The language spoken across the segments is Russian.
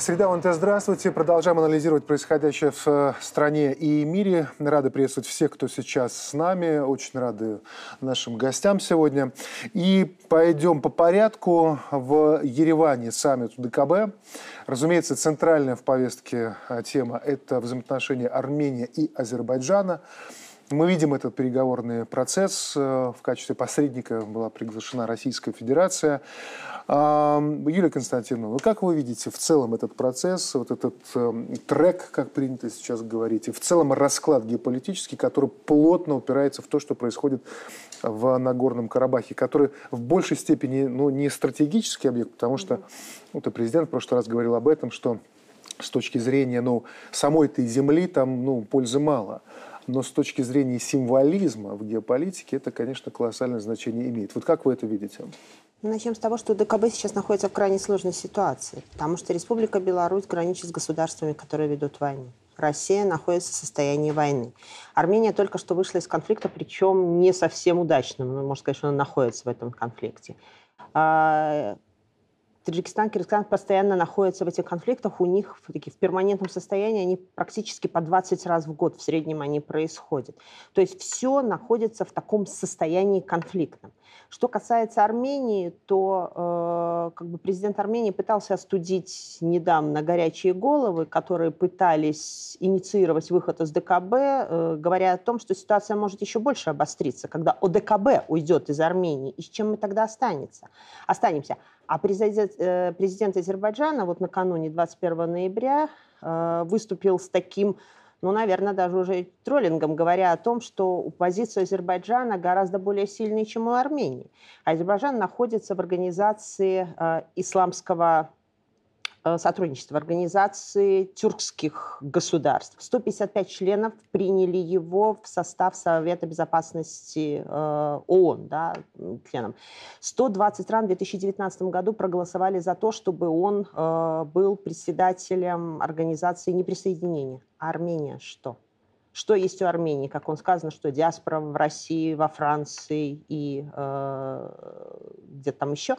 Среда ОНТ, здравствуйте. Продолжаем анализировать происходящее в э, стране и мире. Рады приветствовать всех, кто сейчас с нами. Очень рады нашим гостям сегодня. И пойдем по порядку. В Ереване саммит ДКБ. Разумеется, центральная в повестке э, тема – это взаимоотношения Армении и Азербайджана. Мы видим этот переговорный процесс. Э, в качестве посредника была приглашена Российская Федерация. Юлия Константиновна, как вы видите в целом этот процесс, вот этот э, трек, как принято сейчас говорить, и в целом расклад геополитический, который плотно упирается в то, что происходит в Нагорном Карабахе, который в большей степени ну, не стратегический объект, потому что вот, и президент в прошлый раз говорил об этом, что с точки зрения ну, самой этой земли там ну, пользы мало. Но с точки зрения символизма в геополитике это, конечно, колоссальное значение имеет. Вот как вы это видите? Начнем с того, что ДКБ сейчас находится в крайне сложной ситуации, потому что Республика Беларусь граничит с государствами, которые ведут войну. Россия находится в состоянии войны. Армения только что вышла из конфликта, причем не совсем удачным. Ну, можно сказать, что она находится в этом конфликте. Таджикистан, Киргизстан постоянно находятся в этих конфликтах, у них в, в перманентном состоянии, они практически по 20 раз в год в среднем они происходят. То есть все находится в таком состоянии конфликтном. Что касается Армении, то э, как бы президент Армении пытался остудить недавно горячие головы, которые пытались инициировать выход из ДКБ, э, говоря о том, что ситуация может еще больше обостриться, когда ОДКБ уйдет из Армении, и с чем мы тогда останется, останемся. А президент, э, президент Азербайджана вот накануне 21 ноября э, выступил с таким ну, наверное, даже уже троллингом, говоря о том, что позиция Азербайджана гораздо более сильная, чем у Армении. Азербайджан находится в организации э, исламского сотрудничества Организации тюркских государств. 155 членов приняли его в состав Совета Безопасности э, ООН, да, членом. 120 стран в 2019 году проголосовали за то, чтобы он э, был председателем Организации неприсоединения. А Армения что? Что есть у Армении? Как он сказано, что диаспора в России, во Франции и э, где-то там еще.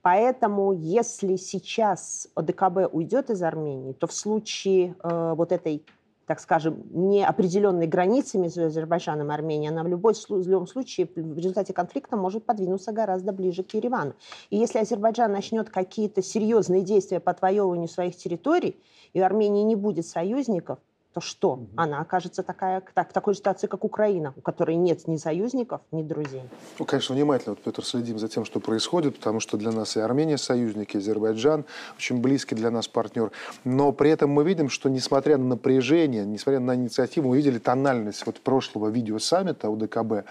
Поэтому, если сейчас ОДКБ уйдет из Армении, то в случае э, вот этой так скажем, неопределенной границы между Азербайджаном и Арменией, она в, любой, в любом случае в результате конфликта может подвинуться гораздо ближе к Еревану. И если Азербайджан начнет какие-то серьезные действия по отвоевыванию своих территорий, и у Армении не будет союзников, то что? Угу. Она окажется такая, так, в такой ситуации, как Украина, у которой нет ни союзников, ни друзей. Ну, конечно, внимательно, вот, Петр, следим за тем, что происходит, потому что для нас и Армения союзники, и Азербайджан очень близкий для нас партнер. Но при этом мы видим, что несмотря на напряжение, несмотря на инициативу, мы видели тональность вот прошлого видеосаммита УДКБ,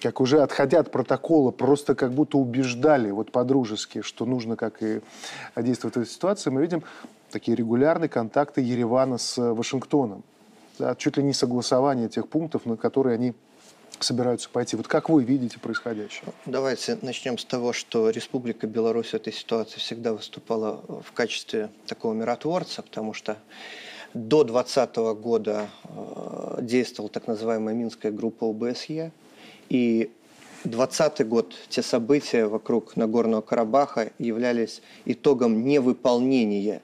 как уже отходя от протокола, просто как будто убеждали вот по-дружески, что нужно как и действовать в этой ситуации, мы видим такие регулярные контакты Еревана с э, Вашингтоном. Да, чуть ли не согласование тех пунктов, на которые они собираются пойти. Вот как вы видите происходящее? Давайте начнем с того, что Республика Беларусь в этой ситуации всегда выступала в качестве такого миротворца, потому что до 2020 года э, действовала так называемая Минская группа ОБСЕ, и 2020 год, те события вокруг Нагорного Карабаха являлись итогом невыполнения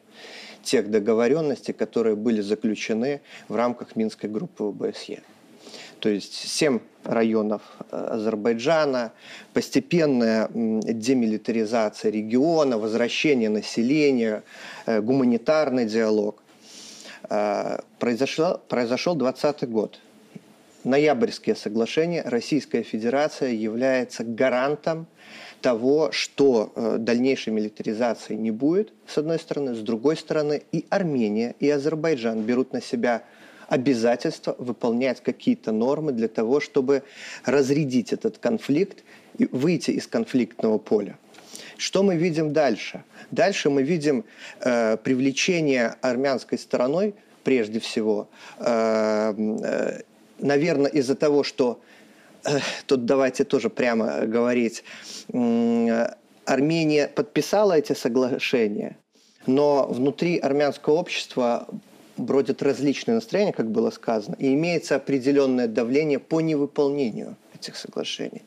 тех договоренностей, которые были заключены в рамках Минской группы ОБСЕ. То есть семь районов э, Азербайджана, постепенная демилитаризация региона, возвращение населения, э, гуманитарный диалог. Э, произошел, произошел 20 год. Ноябрьские соглашения Российская Федерация является гарантом того, что э, дальнейшей милитаризации не будет, с одной стороны. С другой стороны, и Армения, и Азербайджан берут на себя обязательство выполнять какие-то нормы для того, чтобы разрядить этот конфликт и выйти из конфликтного поля. Что мы видим дальше? Дальше мы видим э, привлечение армянской стороной, прежде всего, э, э, наверное, из-за того, что тут давайте тоже прямо говорить, Армения подписала эти соглашения, но внутри армянского общества бродят различные настроения, как было сказано, и имеется определенное давление по невыполнению этих соглашений.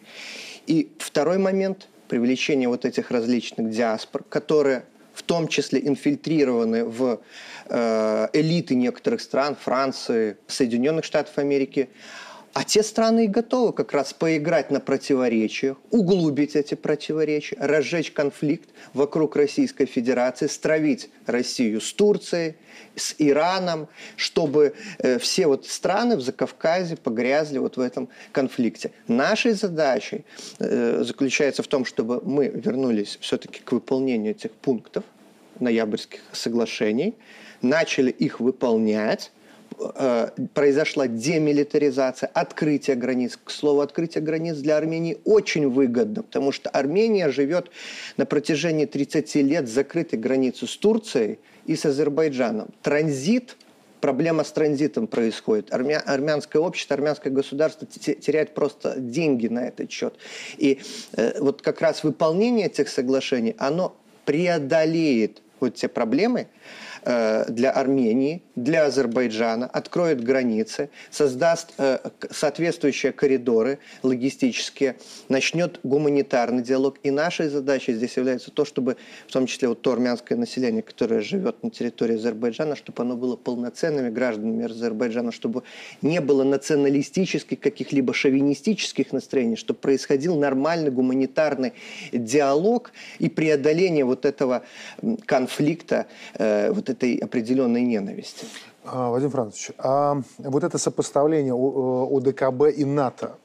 И второй момент – привлечение вот этих различных диаспор, которые в том числе инфильтрированы в э, элиты некоторых стран, Франции, Соединенных Штатов Америки, а те страны и готовы как раз поиграть на противоречиях, углубить эти противоречия, разжечь конфликт вокруг Российской Федерации, стравить Россию с Турцией, с Ираном, чтобы э, все вот страны в Закавказье погрязли вот в этом конфликте. Нашей задачей э, заключается в том, чтобы мы вернулись все-таки к выполнению этих пунктов ноябрьских соглашений, начали их выполнять, произошла демилитаризация, открытие границ. К слову, открытие границ для Армении очень выгодно, потому что Армения живет на протяжении 30 лет закрытой границей с Турцией и с Азербайджаном. Транзит проблема с транзитом происходит. Армя, армянское общество, армянское государство теряет просто деньги на этот счет. И э, вот как раз выполнение этих соглашений, оно преодолеет вот те проблемы, Э, для Армении, для Азербайджана, откроет границы, создаст э, соответствующие коридоры логистические, начнет гуманитарный диалог. И нашей задачей здесь является то, чтобы, в том числе вот то армянское население, которое живет на территории Азербайджана, чтобы оно было полноценными гражданами Азербайджана, чтобы не было националистических, каких-либо шовинистических настроений, чтобы происходил нормальный гуманитарный диалог и преодоление вот этого конфликта, э, вот этой определенной ненависти. А, Вадим Францович, а вот это сопоставление ОДКБ и НАТО,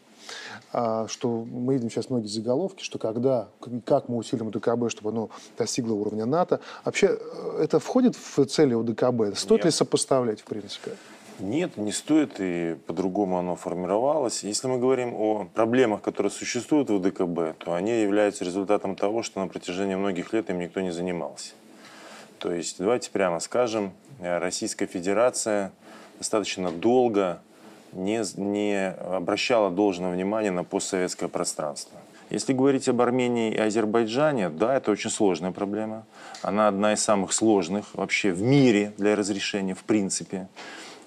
а, что мы видим сейчас многие заголовки, что когда, как мы усилим ОДКБ, чтобы оно достигло уровня НАТО. Вообще, э, это входит в цели ОДКБ? Стоит Нет. ли сопоставлять, в принципе? Нет, не стоит, и по-другому оно формировалось. Если мы говорим о проблемах, которые существуют в ОДКБ, то они являются результатом того, что на протяжении многих лет им никто не занимался. То есть, давайте прямо скажем, э, Российская Федерация достаточно долго не, не обращала должного внимания на постсоветское пространство. Если говорить об Армении и Азербайджане, да, это очень сложная проблема. Она одна из самых сложных вообще в мире для разрешения, в принципе.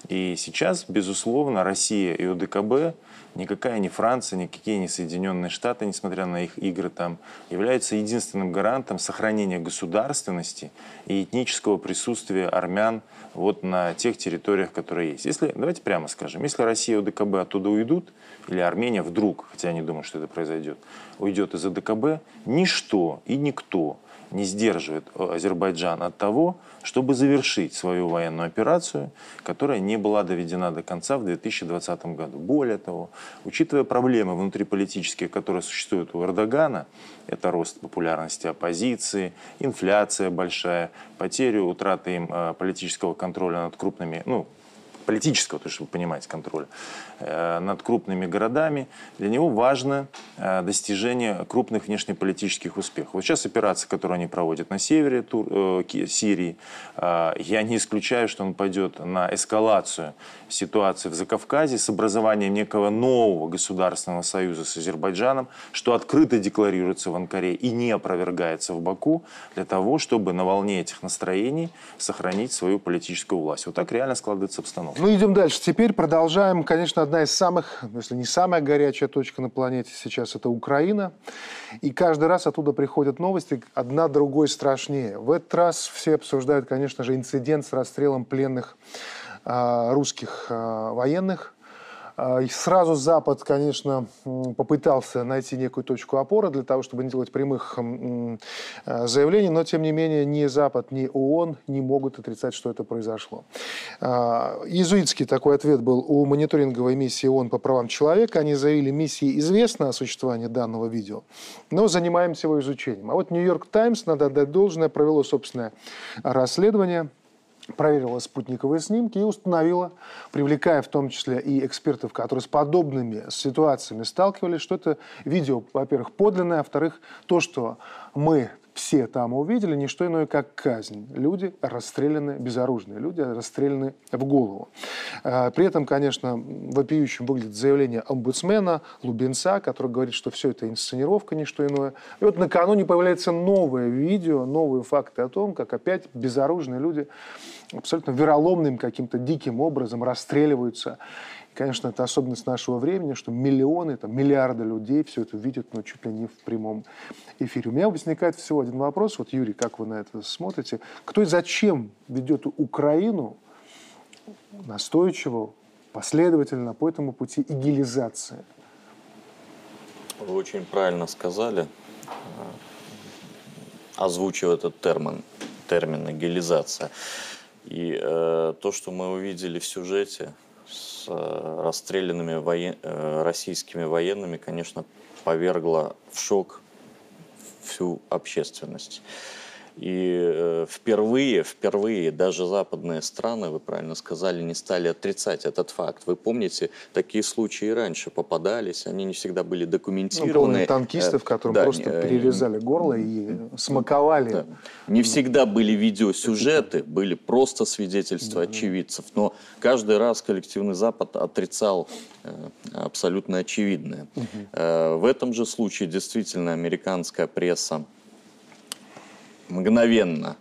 И сейчас, безусловно, Россия и ОДКБ никакая не Франция, никакие не Соединенные Штаты, несмотря на их игры там, являются единственным гарантом сохранения государственности и этнического присутствия армян вот на тех территориях, которые есть. Если, давайте прямо скажем, если Россия и ОДКБ оттуда уйдут, или Армения вдруг, хотя я не думаю, что это произойдет, уйдет из ОДКБ, ничто и никто не сдерживает Азербайджан от того, чтобы завершить свою военную операцию, которая не была доведена до конца в 2020 году. Более того, учитывая проблемы внутриполитические, которые существуют у Эрдогана, это рост популярности оппозиции, инфляция большая, потерю, утраты им э, политического контроля над крупными, ну, политического, то есть, чтобы понимать, контроля над крупными городами, для него важно э, достижение крупных внешнеполитических успехов. Вот сейчас операция, которую они проводят на севере Тур, э, Сирии, э, я не исключаю, что он пойдет на эскалацию ситуации в Закавказье с образованием некого нового государственного союза с Азербайджаном, что открыто декларируется в Анкаре и не опровергается в Баку, для того, чтобы на волне этих настроений сохранить свою политическую власть. Вот так реально складывается обстановка. Ну, идем дальше. Теперь продолжаем. Конечно, одна из самых, если не самая горячая точка на планете сейчас, это Украина. И каждый раз оттуда приходят новости, одна другой страшнее. В этот раз все обсуждают, конечно же, инцидент с расстрелом пленных э, русских э, военных сразу Запад, конечно, попытался найти некую точку опоры для того, чтобы не делать прямых а, заявлений, но, тем не менее, ни Запад, ни ООН не могут отрицать, что это произошло. А, иезуитский такой ответ был у мониторинговой миссии ООН по правам человека. Они заявили, миссии известно о существовании данного видео, но занимаемся его изучением. А вот «Нью-Йорк Таймс», надо отдать должное, провело собственное расследование – проверила спутниковые снимки и установила, привлекая в том числе и экспертов, которые с подобными ситуациями сталкивались, что это видео, во-первых, подлинное, а во-вторых, то, что мы все там увидели не что иное, как казнь. Люди расстреляны, безоружные люди расстреляны в голову. А, при этом, конечно, вопиющим выглядит заявление омбудсмена Лубенца, который говорит, что все это инсценировка, не что иное. И вот накануне появляется новое видео, новые факты о том, как опять безоружные люди абсолютно вероломным каким-то диким образом расстреливаются Конечно, это особенность нашего времени, что миллионы, там, миллиарды людей все это видят, но чуть ли не в прямом эфире. У меня возникает всего один вопрос. Вот, Юрий, как вы на это смотрите? Кто и зачем ведет Украину настойчиво, последовательно по этому пути игилизации? Вы очень правильно сказали, э, озвучив этот термин, термин игилизация. И э, то, что мы увидели в сюжете э, расстрелянными воен... э, российскими военными, конечно, повергло в шок всю общественность. И э, впервые, впервые даже западные страны, вы правильно сказали, не стали отрицать этот факт. Вы помните, такие случаи раньше попадались, они не всегда были документированы. Ну, танкистов, э, которым да, просто э, перерезали горло и смаковали. Да. Не всегда были видеосюжеты, были просто свидетельства да. очевидцев. Но каждый раз коллективный Запад отрицал абсолютно очевидное. Угу. В этом же случае действительно американская пресса мгновенно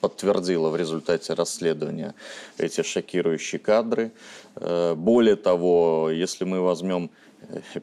подтвердила в результате расследования эти шокирующие кадры. Э, более того, если мы возьмем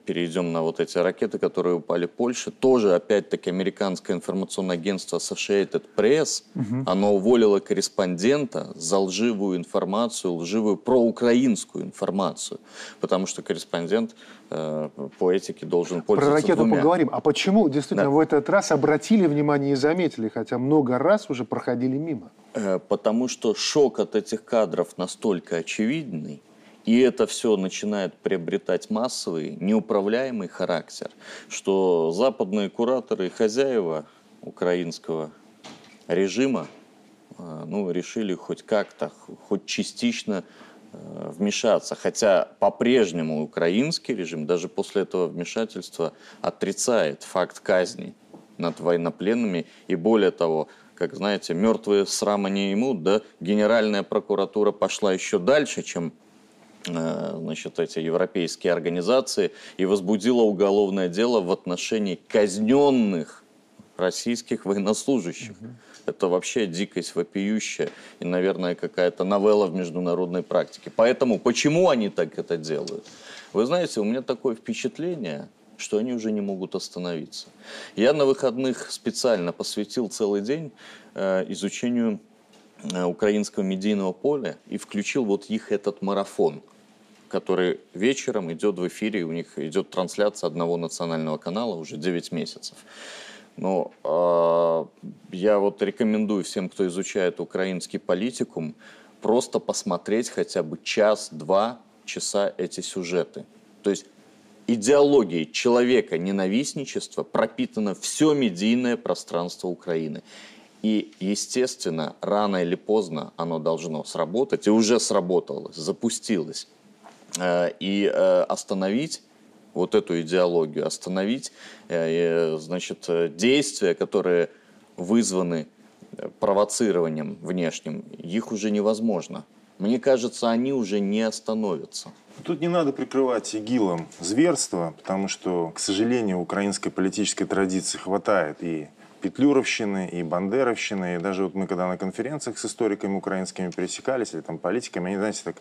перейдем на вот эти ракеты, которые упали в Польше, тоже, опять-таки, американское информационное агентство Associated Press, угу. оно уволило корреспондента за лживую информацию, лживую проукраинскую информацию, потому что корреспондент э, по этике должен пользоваться Про ракету двумя. поговорим. А почему действительно да. в этот раз обратили внимание и заметили, хотя много раз уже проходили мимо? Э, потому что шок от этих кадров настолько очевидный, и это все начинает приобретать массовый, неуправляемый характер, что западные кураторы и хозяева украинского режима э, ну, решили хоть как-то, хоть частично э, вмешаться. Хотя по-прежнему украинский режим даже после этого вмешательства отрицает факт казни над военнопленными. И более того, как знаете, мертвые срама не имут, да, Генеральная прокуратура пошла еще дальше, чем значит, эти европейские организации и возбудила уголовное дело в отношении казненных российских военнослужащих. Угу. Это вообще дикость вопиющая и, наверное, какая-то новелла в международной практике. Поэтому почему они так это делают? Вы знаете, у меня такое впечатление, что они уже не могут остановиться. Я на выходных специально посвятил целый день э, изучению э, украинского медийного поля и включил вот их этот марафон – который вечером идет в эфире, у них идет трансляция одного национального канала уже 9 месяцев. Но э, я вот рекомендую всем, кто изучает украинский политикум, просто посмотреть хотя бы час-два часа эти сюжеты. То есть идеологией человека ненавистничества пропитано все медийное пространство Украины. И, естественно, рано или поздно оно должно сработать, и уже сработало, запустилось. Э, и э, остановить вот эту идеологию, остановить э, значит, действия, которые вызваны провоцированием внешним, их уже невозможно. Мне кажется, они уже не остановятся. Тут не надо прикрывать ИГИЛом зверство, потому что, к сожалению, украинской политической традиции хватает и петлюровщины, и бандеровщины. И даже вот мы когда на конференциях с историками украинскими пересекались, или там политиками, они, знаете, так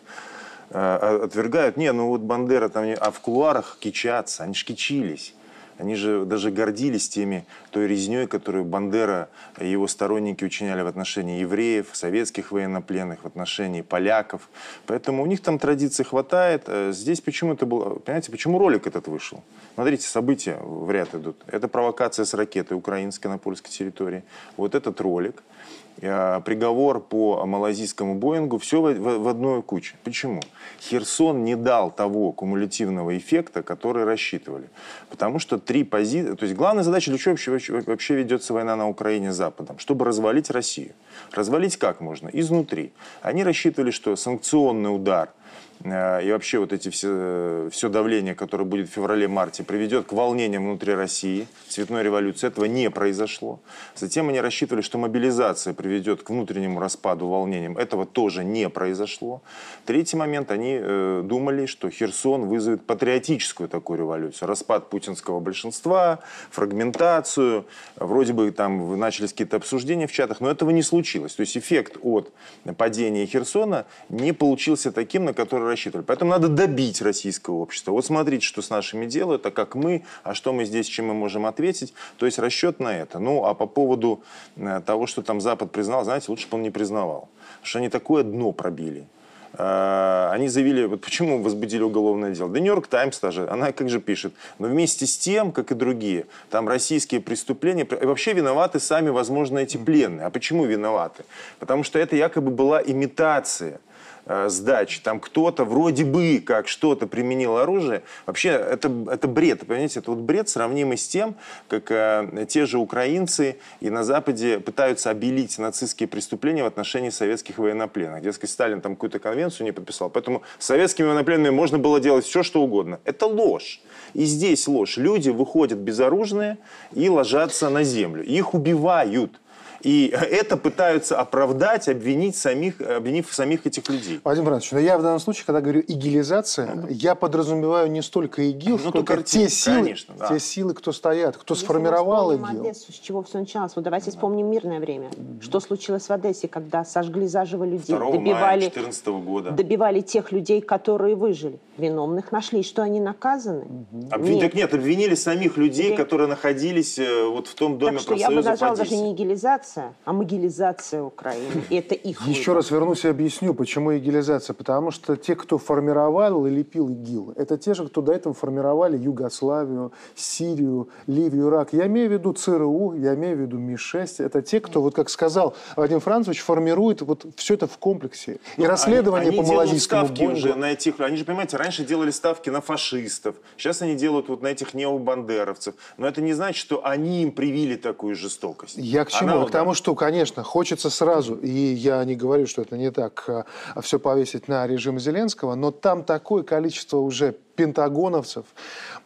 отвергают. Не, ну вот Бандера там, а в кулуарах кичатся, они ж кичились. Они же даже гордились теми, той резней, которую Бандера и его сторонники учиняли в отношении евреев, советских военнопленных, в отношении поляков. Поэтому у них там традиций хватает. Э, здесь почему это было... Понимаете, почему ролик этот вышел? Смотрите, события в ряд идут. Это провокация с ракетой украинской на польской территории. Вот этот ролик – приговор по малазийскому Боингу, все в, в, в одной куче. Почему? Херсон не дал того кумулятивного эффекта, который рассчитывали. Потому что три позиции... То есть главная задача, для чего вообще, вообще ведется война на Украине с Западом? Чтобы развалить Россию. Развалить как можно? Изнутри. Они рассчитывали, что санкционный удар – Э, и вообще вот эти все, все давление, которое будет в феврале-марте, приведет к волнениям внутри России, цветной революции. Этого не произошло. Затем они рассчитывали, что мобилизация приведет к внутреннему распаду, волнениям. Этого тоже не произошло. Третий момент, они э, думали, что Херсон вызовет патриотическую такую революцию. Распад путинского большинства, фрагментацию. Вроде бы там начались какие-то обсуждения в чатах, но этого не случилось. То есть эффект от падения Херсона не получился таким, на которые рассчитывали. Поэтому надо добить российское общество. Вот смотрите, что с нашими делают, а как мы, а что мы здесь, чем мы можем ответить. То есть расчет на это. Ну, а по поводу э, того, что там Запад признал, знаете, лучше бы он не признавал. Потому что они такое дно пробили. Э, они заявили, вот почему возбудили уголовное дело. Да Нью-Йорк Таймс даже, она как же пишет, но вместе с тем, как и другие, там российские преступления, и вообще виноваты сами, возможно, эти пленные. А почему виноваты? Потому что это якобы была имитация сдачи. Там кто-то вроде бы как что-то применил оружие. Вообще это, это бред, понимаете? Это вот бред, сравнимый с тем, как э, те же украинцы и на Западе пытаются обелить нацистские преступления в отношении советских военнопленных. Дескать, Сталин там какую-то конвенцию не подписал. Поэтому с советскими военнопленными можно было делать все, что угодно. Это ложь. И здесь ложь. Люди выходят безоружные и ложатся на землю. Их убивают. И это пытаются оправдать, обвинить самих, обвинив самих этих людей. Владимир Иванович, но я в данном случае, когда говорю игилизация, ну, я подразумеваю не столько ИГИЛ, ну, сколько те силы, конечно, да. те силы, кто стоят, кто Если сформировал мы ИГИЛ. Одессу, с чего все началось. Вот давайте вспомним мирное время. Что случилось в Одессе, когда сожгли заживо людей, добивали, мая года. добивали тех людей, которые выжили. Виновных нашли. Что они наказаны? Обвин... Нет. Так нет, обвинили самих людей, Или... которые находились э, вот в том доме так что я бы назвал даже не игилизация, мобилизация, а могилизация Украины. Это их Еще выбор. раз вернусь и объясню, почему игилизация. Потому что те, кто формировал и лепил ИГИЛ, это те же, кто до этого формировали Югославию, Сирию, Ливию, Ирак. Я имею в виду ЦРУ, я имею в виду МИ-6. Это те, кто, вот как сказал Вадим Францович, формирует вот все это в комплексе. И ну, расследование они, они по малазийскому ставки уже на этих... Они же, понимаете, раньше делали ставки на фашистов. Сейчас они делают вот на этих необандеровцев. Но это не значит, что они им привили такую жестокость. Я к чему? Она, к тому, что, конечно, хочется сразу, и я не говорю, что это не так, а все повесить на режим Зеленского, но там такое количество уже пентагоновцев,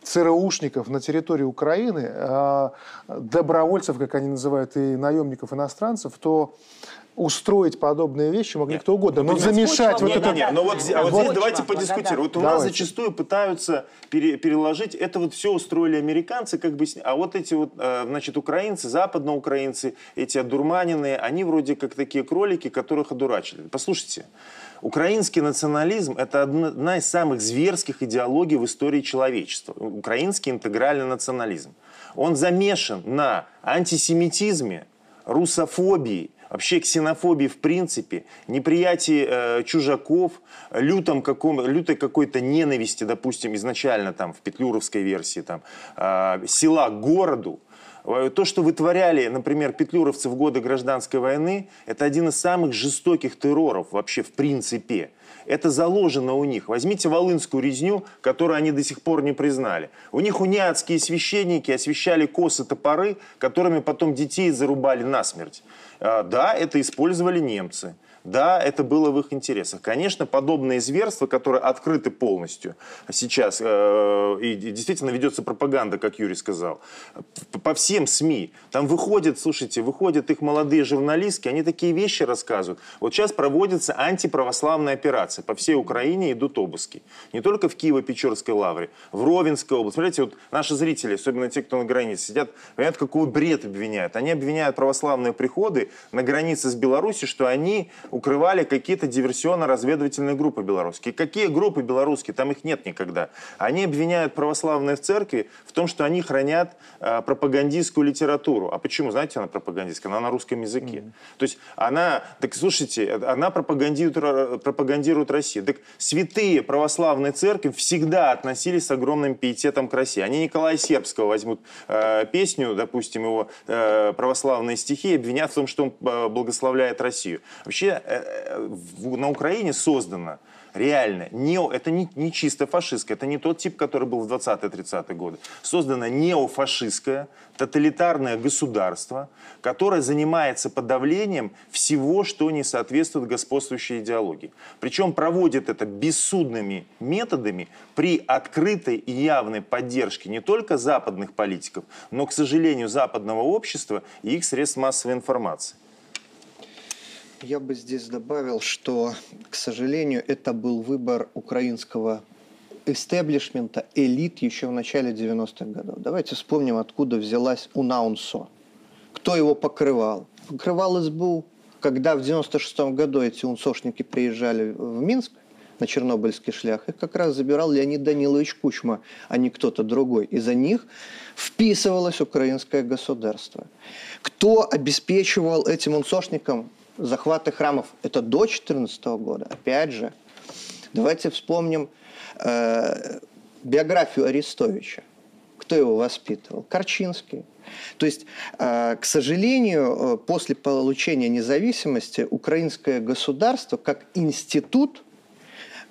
ЦРУшников на территории Украины, а, добровольцев, как они называют, и наемников иностранцев, то устроить подобные вещи мог кто угодно. Но замешать вот это... Нет, но вот, а вот здесь давайте подискутируем. Вот у нас зачастую пытаются пере, переложить, это вот все устроили американцы, как бы, а вот эти вот, э, значит, украинцы, западноукраинцы, эти одурманенные, они вроде как такие кролики, которых одурачили. Послушайте, Украинский национализм – это одна из самых зверских идеологий в истории человечества. Украинский интегральный национализм. Он замешан на антисемитизме, русофобии, вообще ксенофобии в принципе, неприятии э, чужаков, лютом каком, лютой какой-то ненависти, допустим, изначально там в петлюровской версии, там, э, села к городу, э, то, что вытворяли, например, петлюровцы в годы гражданской войны, это один из самых жестоких терроров вообще в принципе. Это заложено у них. Возьмите Волынскую резню, которую они до сих пор не признали. У них униатские священники освещали косы топоры, которыми потом детей зарубали насмерть. А, да, это использовали немцы. Да, это было в их интересах. Конечно, подобные зверства, которые открыты полностью сейчас, э, и действительно ведется пропаганда, как Юрий сказал, по всем СМИ. Там выходят, слушайте, выходят их молодые журналистки, они такие вещи рассказывают. Вот сейчас проводится антиправославная операция. По всей Украине идут обыски. Не только в Киево-Печорской лавре, в Ровенской области. Смотрите, вот наши зрители, особенно те, кто на границе сидят, понимают, какой бред обвиняют. Они обвиняют православные приходы на границе с Беларусью, что они укрывали какие-то диверсионно-разведывательные группы белорусские. Какие группы белорусские? Там их нет никогда. Они обвиняют православные в церкви в том, что они хранят э, пропагандистскую литературу. А почему? Знаете, она пропагандистская? Она на русском языке. Mm-hmm. То есть она, так слушайте, она пропагандирует, пропагандирует Россию. Так святые православные церкви всегда относились с огромным пиететом к России. Они Николая Сербского возьмут э, песню, допустим, его э, православные стихи, обвинят в том, что он э, благословляет Россию. Вообще Э, на Украине создано реально, не, это не, не чисто фашистское, это не тот тип, который был в 20-30-е годы. Создано неофашистское, тоталитарное государство, которое занимается подавлением всего, что не соответствует господствующей идеологии. Причем проводит это бессудными методами при открытой и явной поддержке не только западных политиков, но, к сожалению, западного общества и их средств массовой информации. Я бы здесь добавил, что, к сожалению, это был выбор украинского эстеблишмента, элит еще в начале 90-х годов. Давайте вспомним, откуда взялась УНАУНСО. Кто его покрывал? Покрывал СБУ. Когда в 96 году эти унсошники приезжали в Минск, на Чернобыльский шлях, их как раз забирал Леонид Данилович Кучма, а не кто-то другой. И за них вписывалось украинское государство. Кто обеспечивал этим унсошникам захваты храмов? Это до 2014 года. Опять же, давайте вспомним э, биографию Арестовича. Кто его воспитывал? Корчинский. То есть, э, к сожалению, э, после получения независимости украинское государство как институт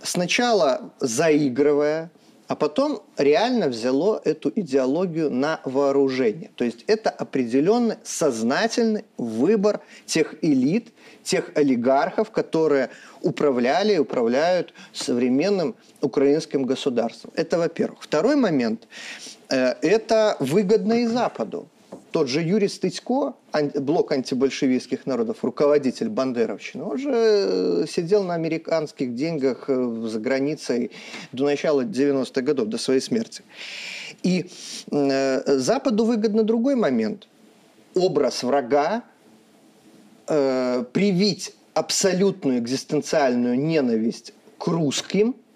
сначала заигрывая, а потом реально взяло эту идеологию на вооружение. То есть это определенный сознательный выбор тех элит, тех олигархов, которые управляли и управляют современным украинским государством. Это во-первых. Второй момент э, – это выгодно и Западу тот же Юрий Стыцко, блок антибольшевистских народов, руководитель бандеровщины, он же э, сидел на американских деньгах э, за границей до начала 90-х годов, до своей смерти. И Западу выгодно другой момент. Образ врага, э, привить абсолютную экзистенциальную ненависть к русским –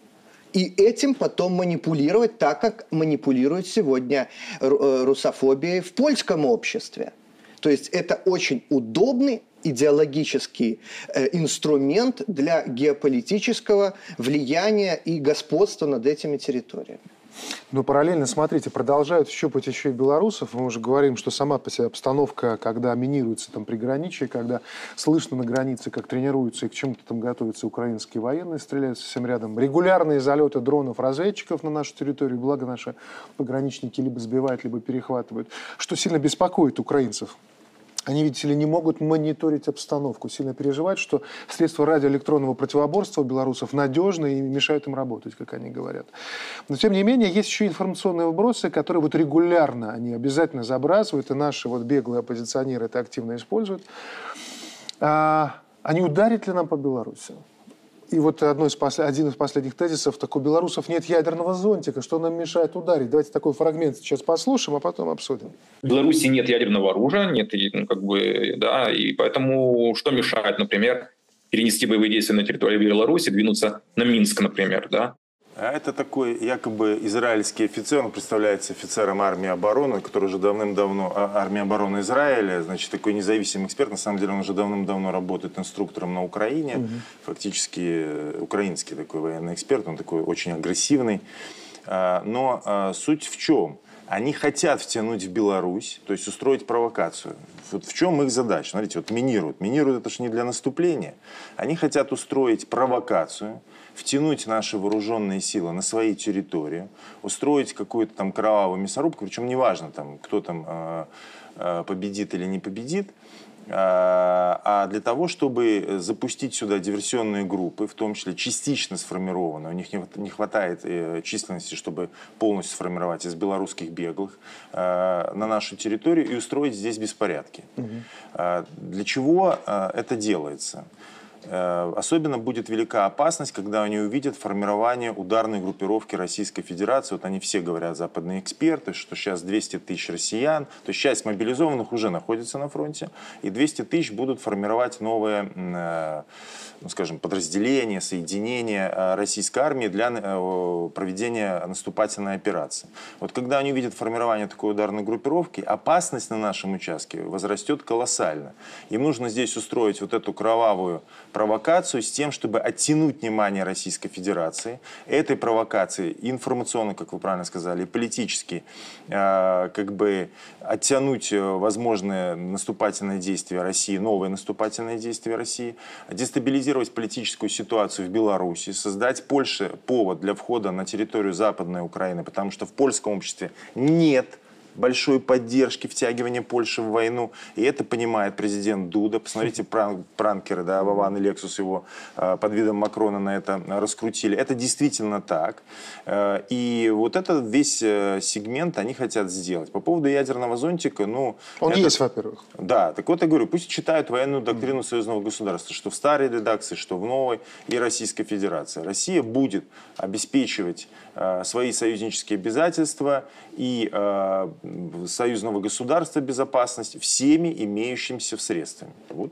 и этим потом манипулировать так, как манипулируют сегодня э, русофобией в польском обществе. То есть это очень удобный идеологический э, инструмент для геополитического влияния и господства над этими территориями. Но параллельно, смотрите, продолжают щупать еще и белорусов. Мы уже говорим, что сама по себе обстановка, когда минируется там приграничие, когда слышно на границе, как тренируются и к чему-то там готовятся украинские военные, стреляют совсем рядом. Регулярные залеты дронов-разведчиков на нашу территорию, благо наши пограничники либо сбивают, либо перехватывают, что сильно беспокоит украинцев они, видите ли, не могут мониторить обстановку, сильно переживают, что средства радиоэлектронного противоборства белорусов надежны и мешают им работать, как они говорят. Но, тем не менее, есть еще информационные вбросы, которые вот регулярно они обязательно забрасывают, и наши вот беглые оппозиционеры это активно используют. А, они ударят ли нам по Беларуси? И вот одно из послед... один из последних тезисов, так у белорусов нет ядерного зонтика, что нам мешает ударить? Давайте такой фрагмент сейчас послушаем, а потом обсудим. В Беларуси нет ядерного оружия, нет, ну, как бы, да, и поэтому что мешает, например, перенести боевые действия на территорию Беларуси, двинуться на Минск, например, да? А это такой якобы израильский офицер, он представляется офицером армии обороны, который уже давным-давно, а, армия обороны Израиля, значит, такой независимый эксперт, на самом деле он уже давным-давно работает инструктором на Украине, угу. фактически э, украинский такой военный эксперт, он такой очень агрессивный. А, но а, суть в чем? Они хотят втянуть в Беларусь, то есть устроить провокацию. Вот в чем их задача? Смотрите, вот минируют. Минируют это же не для наступления. Они хотят устроить провокацию, втянуть наши вооруженные силы на свои территории, устроить какую-то там кровавую мясорубку, причем неважно, там, кто там э, э, победит или не победит, э, а для того, чтобы запустить сюда диверсионные группы, в том числе частично сформированные, у них не хватает численности, чтобы полностью сформировать из белорусских беглых на нашу территорию и устроить здесь беспорядки. Угу. Для чего это делается? Э, особенно будет велика опасность, когда они увидят формирование ударной группировки Российской Федерации. Вот они все говорят, западные эксперты, что сейчас 200 тысяч россиян, то есть часть мобилизованных уже находится на фронте, и 200 тысяч будут формировать новые, э, ну, скажем, подразделения, соединения э, российской армии для проведения наступательной операции. Вот когда они увидят формирование такой ударной группировки, опасность на нашем участке возрастет колоссально. Им нужно здесь устроить вот эту кровавую провокацию с тем, чтобы оттянуть внимание Российской Федерации. Этой провокации информационно, как вы правильно сказали, и политически, э, как бы оттянуть э, возможные наступательные действия России, новые наступательные действия России, дестабилизировать политическую ситуацию в Беларуси, создать Польше повод для входа на территорию Западной Украины, потому что в польском обществе нет большой поддержки, втягивания Польши в войну. И это понимает президент Дуда. Посмотрите, пранк, пранкеры, да, Вован и Лексус его э, под видом Макрона на это раскрутили. Это действительно так. Э, и вот этот весь э, сегмент они хотят сделать. По поводу ядерного зонтика, ну... Он это, есть, во-первых. Да, так вот я говорю, пусть читают военную доктрину союзного государства, что в старой редакции, что в новой, и Российской Федерации. Россия будет обеспечивать свои союзнические обязательства и союзного государства безопасности всеми имеющимися средствами. Вот.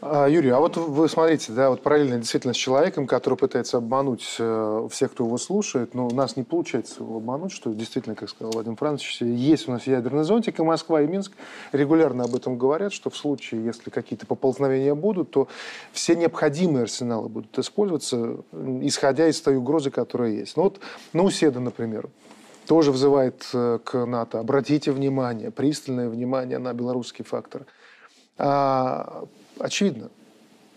А, Юрий, а вот вы смотрите, да, вот параллельно действительно с человеком, который пытается обмануть э, всех, кто его слушает, но у нас не получается его обмануть, что действительно, как сказал Владимир Францович, есть у нас ядерный зонтик, и Москва, и Минск регулярно об этом говорят, что в случае, если какие-то поползновения будут, то все необходимые арсеналы будут использоваться, исходя из той угрозы, которая есть. Ну вот Науседа, например, тоже вызывает э, к НАТО. Обратите внимание, пристальное внимание на белорусский фактор. А, очевидно,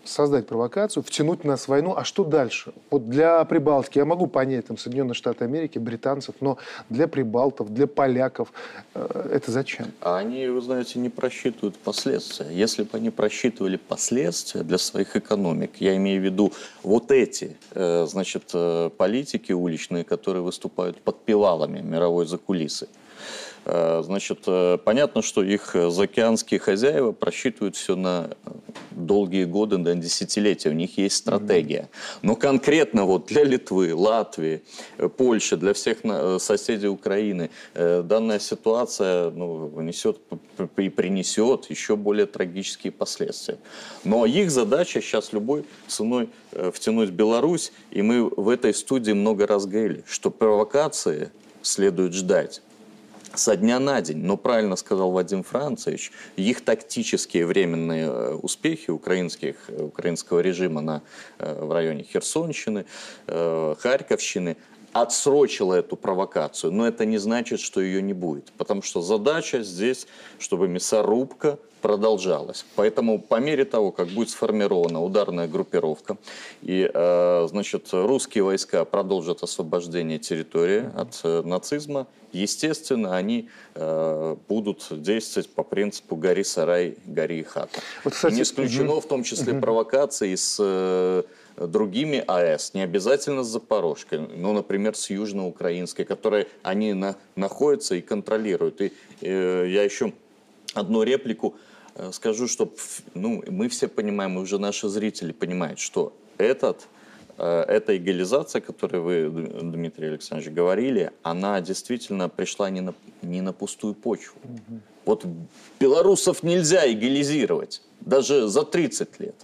создать провокацию, втянуть нас в войну. А что дальше? Вот для Прибалтики я могу понять там, Соединенные Штаты Америки, британцев, но для прибалтов, для поляков э, это зачем? А они, вы знаете, не просчитывают последствия. Если бы они просчитывали последствия для своих экономик, я имею в виду вот эти, э, значит, э, политики уличные, которые выступают под пивалами мировой закулисы, значит, э, понятно, что их заокеанские хозяева просчитывают все на долгие годы, на десятилетия. У них есть стратегия. Но конкретно вот для Литвы, Латвии, э, Польши, для всех соседей Украины данная ситуация ну, несет и принесет еще более трагические последствия. Но их задача сейчас любой ценой втянуть Беларусь, и мы в этой студии много раз говорили, что провокации следует ждать со дня на день. Но правильно сказал Вадим Францевич, их тактические временные э, успехи украинских, э, украинского режима на, э, в районе Херсонщины, Харьковщины отсрочила эту провокацию, но это не значит, что ее не будет, потому что задача здесь, чтобы мясорубка продолжалась. Поэтому по мере того, как будет сформирована ударная группировка, и э, значит, русские войска продолжат освобождение территории от э, нацизма, естественно, они э, будут действовать по принципу «гори сарай, гори хата». Вот, кстати, не исключено в том числе провокации с... Другими АЭС, не обязательно с Запорожкой, но, например, с Южноукраинской, которые они на, находятся и контролируют. И э, я еще одну реплику скажу, что ну, мы все понимаем, мы уже наши зрители понимают, что этот э, эта эгализация, о которой вы, Дмитрий Александрович, говорили, она действительно пришла не на, не на пустую почву. Угу. Вот белорусов нельзя эгализировать, даже за 30 лет.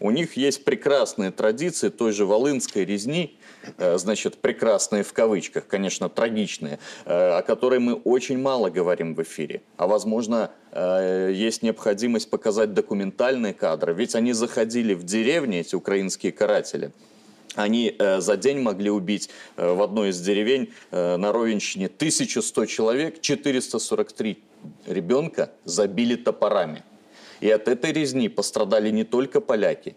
У них есть прекрасные традиции той же волынской резни, э, значит, прекрасные в кавычках, конечно, трагичные, э, о которой мы очень мало говорим в эфире. А, возможно, э, есть необходимость показать документальные кадры. Ведь они заходили в деревни, эти украинские каратели, они за день могли убить в одной из деревень на Ровенщине 1100 человек, 443 ребенка забили топорами. И от этой резни пострадали не только поляки,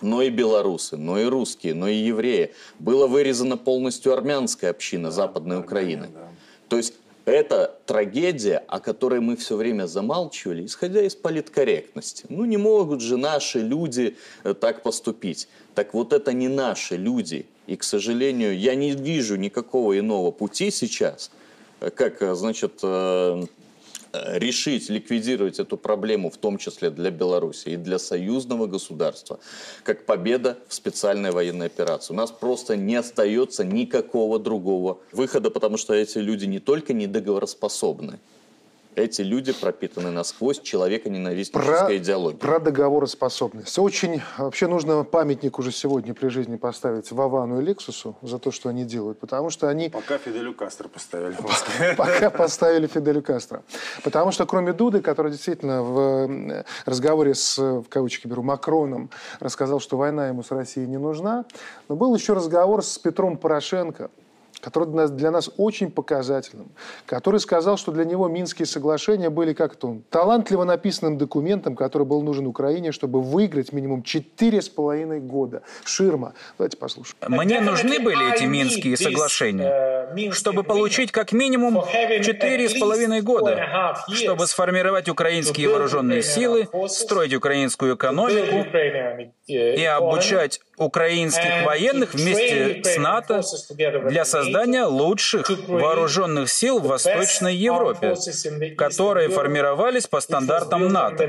но и белорусы, но и русские, но и евреи. Была вырезана полностью армянская община да, Западной Армения, Украины. Да. То есть это трагедия, о которой мы все время замалчивали, исходя из политкорректности. Ну не могут же наши люди э, так поступить. Так вот это не наши люди. И, к сожалению, я не вижу никакого иного пути сейчас, э, как, э, значит, решить, ликвидировать эту проблему, в том числе для Беларуси и для союзного государства, как победа в специальной военной операции. У нас просто не остается никакого другого выхода, потому что эти люди не только недоговороспособны, эти люди пропитаны насквозь человека-ненавистнической про, идеологией. Про договороспособность. Очень вообще нужно памятник уже сегодня при жизни поставить Вовану и Лексусу за то, что они делают, потому что они... Пока Фиделю Кастро поставили. Пока поставили Фиделю Кастро. Потому что кроме Дуды, который действительно в разговоре с, в кавычки беру, Макроном рассказал, что война ему с Россией не нужна, но был еще разговор с Петром Порошенко, который для нас очень показательным, который сказал, что для него Минские соглашения были как-то талантливо написанным документом, который был нужен Украине, чтобы выиграть минимум четыре с половиной года. Ширма. Давайте послушаем. Мне нужны были эти Минские соглашения, чтобы получить как минимум четыре с половиной года, чтобы сформировать украинские вооруженные силы, строить украинскую экономику и обучать украинских военных вместе с НАТО для создания лучших вооруженных сил в Восточной Европе, которые формировались по стандартам НАТО.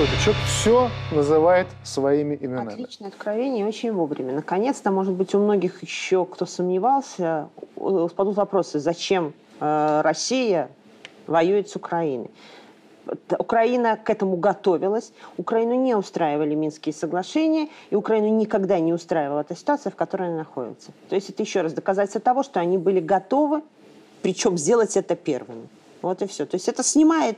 что это? Человек все называет своими именами. Отличное откровение очень вовремя. Наконец-то, может быть, у многих еще, кто сомневался, спадут вопросы, зачем э, Россия воюет с Украиной. Украина к этому готовилась, Украину не устраивали Минские соглашения, и Украину никогда не устраивала эта ситуация, в которой она находится. То есть это еще раз доказательство того, что они были готовы, причем сделать это первыми. Вот и все. То есть это снимает,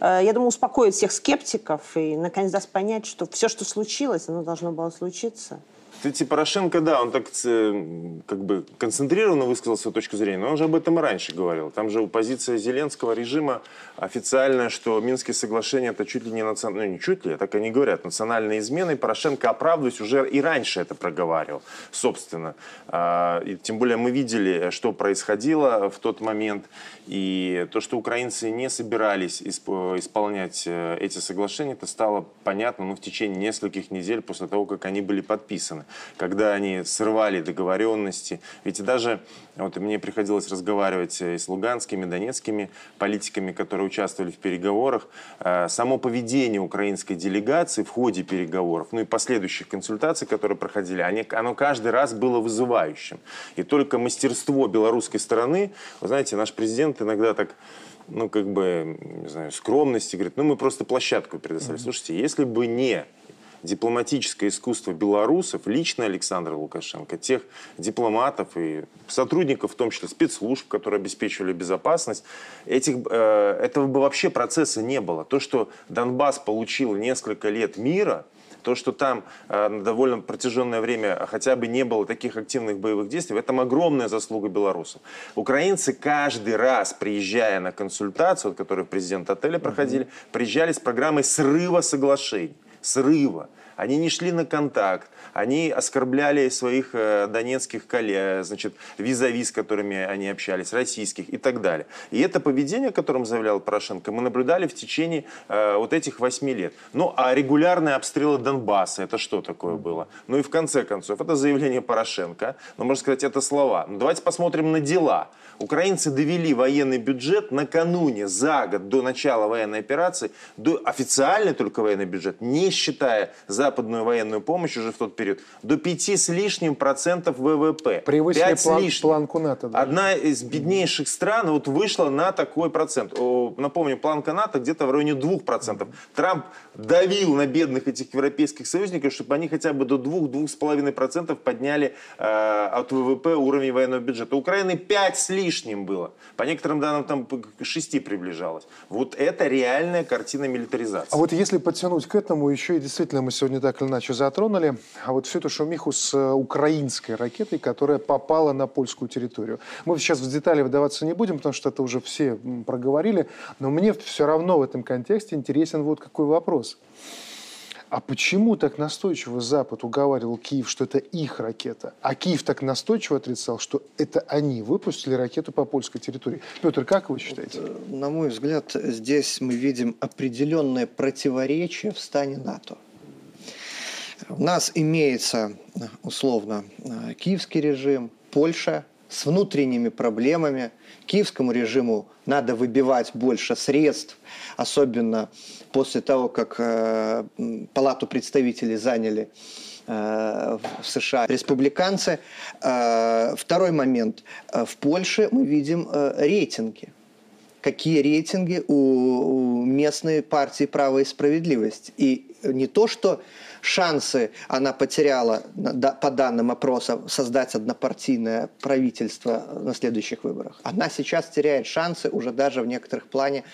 э, я думаю, успокоит всех скептиков и, наконец, даст понять, что все, что случилось, оно должно было случиться. Кстати, Порошенко, да, он так э, как бы концентрированно высказал свою точку зрения, но он же об этом и раньше говорил. Там же позиция Зеленского режима официальная, что Минские соглашения это чуть ли не национальные, ну не чуть ли, так они говорят, национальные измены. И Порошенко, оправдываясь, уже и раньше это проговаривал, собственно. А, и тем более мы видели, что происходило в тот момент. И то, что украинцы не собирались исполнять э, эти соглашения, это стало понятно ну, в течение нескольких недель после того, как они были подписаны когда они срывали договоренности. Ведь даже вот мне приходилось разговаривать и с луганскими, донецкими политиками, которые участвовали в переговорах. Э, само поведение украинской делегации в ходе переговоров, ну и последующих консультаций, которые проходили, они, оно каждый раз было вызывающим. И только мастерство белорусской стороны, вы знаете, наш президент иногда так ну, как бы, не знаю, скромности, говорит, ну, мы просто площадку предоставили. Mm-hmm. Слушайте, если бы не дипломатическое искусство белорусов, лично Александра Лукашенко, тех дипломатов и сотрудников, в том числе спецслужб, которые обеспечивали безопасность, этих, э, этого бы вообще процесса не было. То, что Донбасс получил несколько лет мира, то, что там э, на довольно протяженное время хотя бы не было таких активных боевых действий, в этом огромная заслуга белорусов. Украинцы каждый раз, приезжая на консультацию, вот, которые президент отеля проходили, приезжали с программой срыва соглашений срыва. Они не шли на контакт, они оскорбляли своих э, донецких коллег, значит, визави, с которыми они общались, российских и так далее. И это поведение, о котором заявлял Порошенко, мы наблюдали в течение э, вот этих восьми лет. Ну, а регулярные обстрелы Донбасса, это что такое было? Ну и в конце концов, это заявление Порошенко, но, можно сказать, это слова. Ну, давайте посмотрим на дела. Украинцы довели военный бюджет накануне, за год до начала военной операции, до официальный только военный бюджет, не считая западную военную помощь уже в тот период, до 5 с лишним процентов ВВП. Превысили 5 план, планку НАТО. Да. Одна из беднейших стран вот вышла на такой процент. Напомню, планка НАТО где-то в районе 2%. Трамп давил на бедных этих европейских союзников, чтобы они хотя бы до 2-2,5% подняли э, от ВВП уровень военного бюджета. У Украины 5 с лишним было. По некоторым данным там к 6 приближалось. Вот это реальная картина милитаризации. А вот если подтянуть к этому, еще и действительно мы сегодня так или иначе затронули, вот всю эту шумиху с э, украинской ракетой, которая попала на польскую территорию. Мы сейчас в детали вдаваться не будем, потому что это уже все проговорили, но мне все равно в этом контексте интересен вот какой вопрос. А почему так настойчиво Запад уговаривал Киев, что это их ракета, а Киев так настойчиво отрицал, что это они выпустили ракету по польской территории? Петр, как вы считаете? Э, на мой взгляд, здесь мы видим определенное противоречие в стане НАТО. У нас имеется, условно, э, киевский режим, Польша с внутренними проблемами. Киевскому режиму надо выбивать больше средств, особенно после того, как э, Палату представителей заняли э, в США республиканцы. Второй момент. В Польше мы видим рейтинги. Какие рейтинги у местной партии «Право и справедливость». И не то, что шансы она потеряла, по данным опроса, создать однопартийное правительство на следующих выборах. Она сейчас теряет шансы уже даже в некоторых плане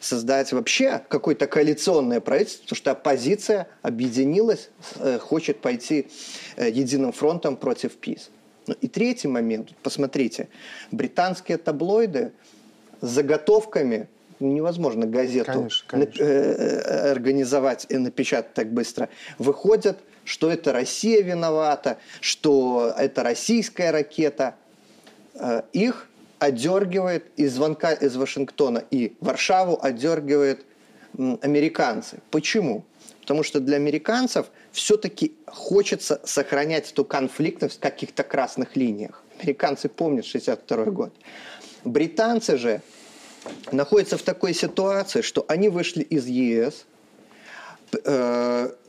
создать вообще какое-то коалиционное правительство, потому что оппозиция объединилась, э, хочет пойти э, единым фронтом против ПИС. Ну и третий момент. Посмотрите, британские таблоиды заготовками невозможно газету конечно, конечно. Э, э, организовать и напечатать так быстро. Выходят, что это Россия виновата, что это российская ракета. Э, их одергивает из звонка из Вашингтона и Варшаву одергивает американцы. Почему? Потому что для американцев все-таки хочется сохранять эту конфликтность в каких-то красных линиях. Американцы помнят 62 год. Британцы же находятся в такой ситуации, что они вышли из ЕС,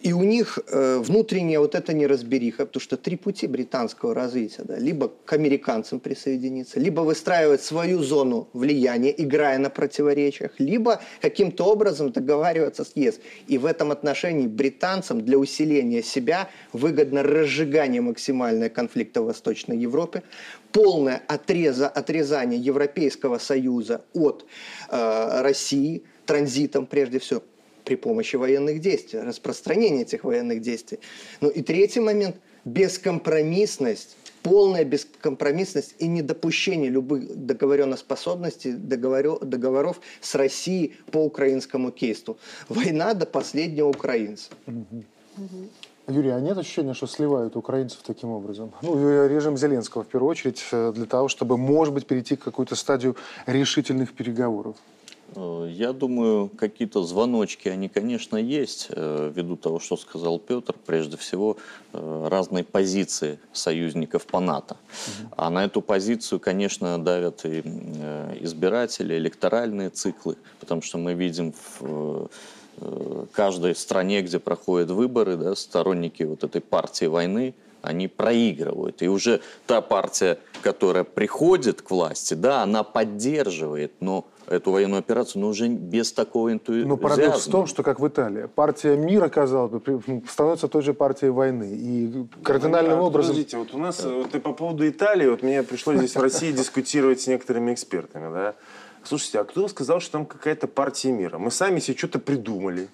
и у них э, внутренняя вот эта неразбериха, потому что три пути британского развития. Да, либо к американцам присоединиться, либо выстраивать свою зону влияния, играя на противоречиях, либо каким-то образом договариваться с ЕС. И в этом отношении британцам для усиления себя выгодно разжигание максимального конфликта в Восточной Европе, полное отреза, отрезание Европейского Союза от э, России, транзитом прежде всего, при помощи военных действий, распространения этих военных действий. Ну и третий момент – бескомпромиссность, полная бескомпромиссность и недопущение любых договоренноспособностей, договоров, договоров с Россией по украинскому кейсу. Война до последнего украинца. Юрий, а нет ощущения, что сливают украинцев таким образом? Ну, режим Зеленского, в первую очередь, э, для того, чтобы, может быть, перейти к какую-то стадию решительных переговоров? Э, я думаю, какие-то звоночки, они, конечно, есть, э, ввиду того, что сказал Петр, прежде всего, э, разные позиции союзников по НАТО. Угу. А на эту позицию, конечно, давят и избиратели, электоральные циклы, потому что мы видим в каждой стране, где проходят выборы, да, сторонники вот этой партии войны, они проигрывают. И уже та партия, которая приходит к власти, да, она поддерживает, но эту военную операцию, но уже без такого энтузиазма. Но парадокс в том, что, как в Италии, партия мира, казалось бы, ну, становится той же партией войны. И кардинальным ну, образом... Подождите, вот у нас, вот и по поводу Италии, вот мне пришлось здесь в России дискутировать с некоторыми экспертами, да. Слушайте, а кто сказал, что там какая-то партия мира? Мы сами себе что-то придумали.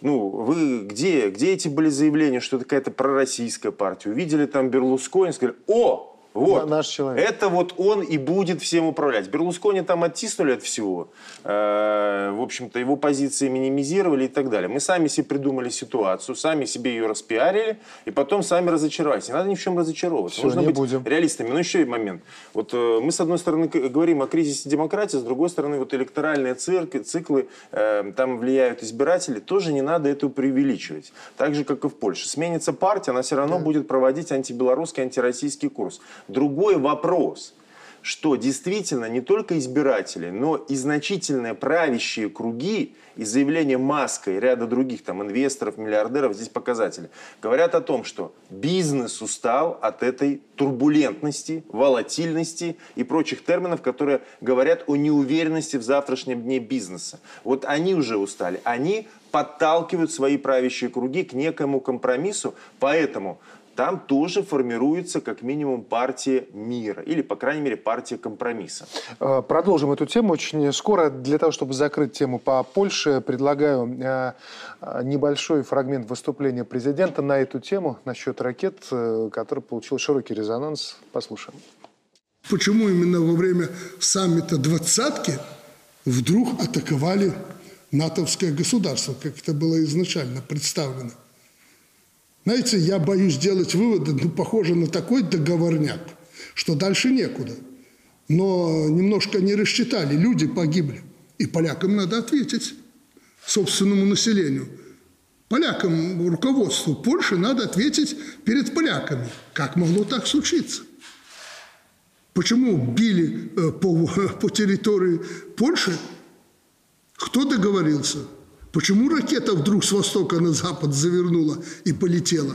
Ну, вы где, где эти были заявления, что какая-то пророссийская партия? Увидели там Берлускони, сказали, о, вот. Наш человек. Это вот он и будет всем управлять. Берлускони там оттиснули от всего. Э, в общем-то, его позиции минимизировали и так далее. Мы сами себе придумали ситуацию, сами себе ее распиарили, и потом сами разочаровались. Не надо ни в чем разочаровываться. Все, Нужно быть будем. реалистами. Но еще и момент. Вот э, мы, с одной стороны, говорим о кризисе демократии, с другой стороны, вот электоральные цирки, циклы, э, там влияют избиратели. Тоже не надо это преувеличивать. Так же, как и в Польше. Сменится партия, она все равно да. будет проводить антибелорусский, антироссийский курс. Другой вопрос, что действительно не только избиратели, но и значительные правящие круги и заявления Маска и ряда других там инвесторов, миллиардеров, здесь показатели, говорят о том, что бизнес устал от этой турбулентности, волатильности и прочих терминов, которые говорят о неуверенности в завтрашнем дне бизнеса. Вот они уже устали. Они подталкивают свои правящие круги к некому компромиссу, поэтому там тоже формируется как минимум партия мира или, по крайней мере, партия компромисса. Э, продолжим эту тему очень скоро. Для того, чтобы закрыть тему по Польше, предлагаю э, э, небольшой фрагмент выступления президента на эту тему насчет ракет, который получил широкий резонанс. Послушаем. Почему именно во время саммита «двадцатки» вдруг атаковали натовское государство, как это было изначально представлено? Знаете, я боюсь сделать выводы, ну, похоже на такой договорняк, что дальше некуда. Но немножко не рассчитали, люди погибли. И полякам надо ответить, собственному населению. Полякам, руководству Польши надо ответить перед поляками. Как могло так случиться? Почему били э, по, по территории Польши? Кто договорился? Почему ракета вдруг с востока на запад завернула и полетела?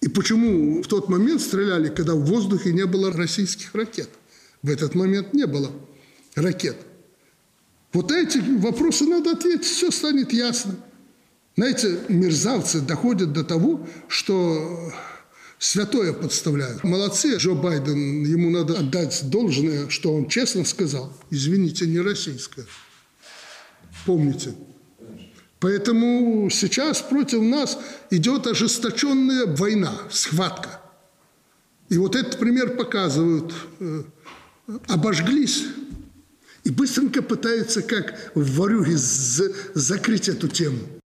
И почему в тот момент стреляли, когда в воздухе не было российских ракет? В этот момент не было ракет. Вот эти вопросы надо ответить, все станет ясно. Знаете, мерзавцы доходят до того, что святое подставляют. Молодцы, Джо Байден, ему надо отдать должное, что он честно сказал, извините, не российское. Помните, Поэтому сейчас против нас идет ожесточенная война, схватка. И вот этот пример показывают. Э, обожглись и быстренько пытаются, как в варюге, закрыть эту тему.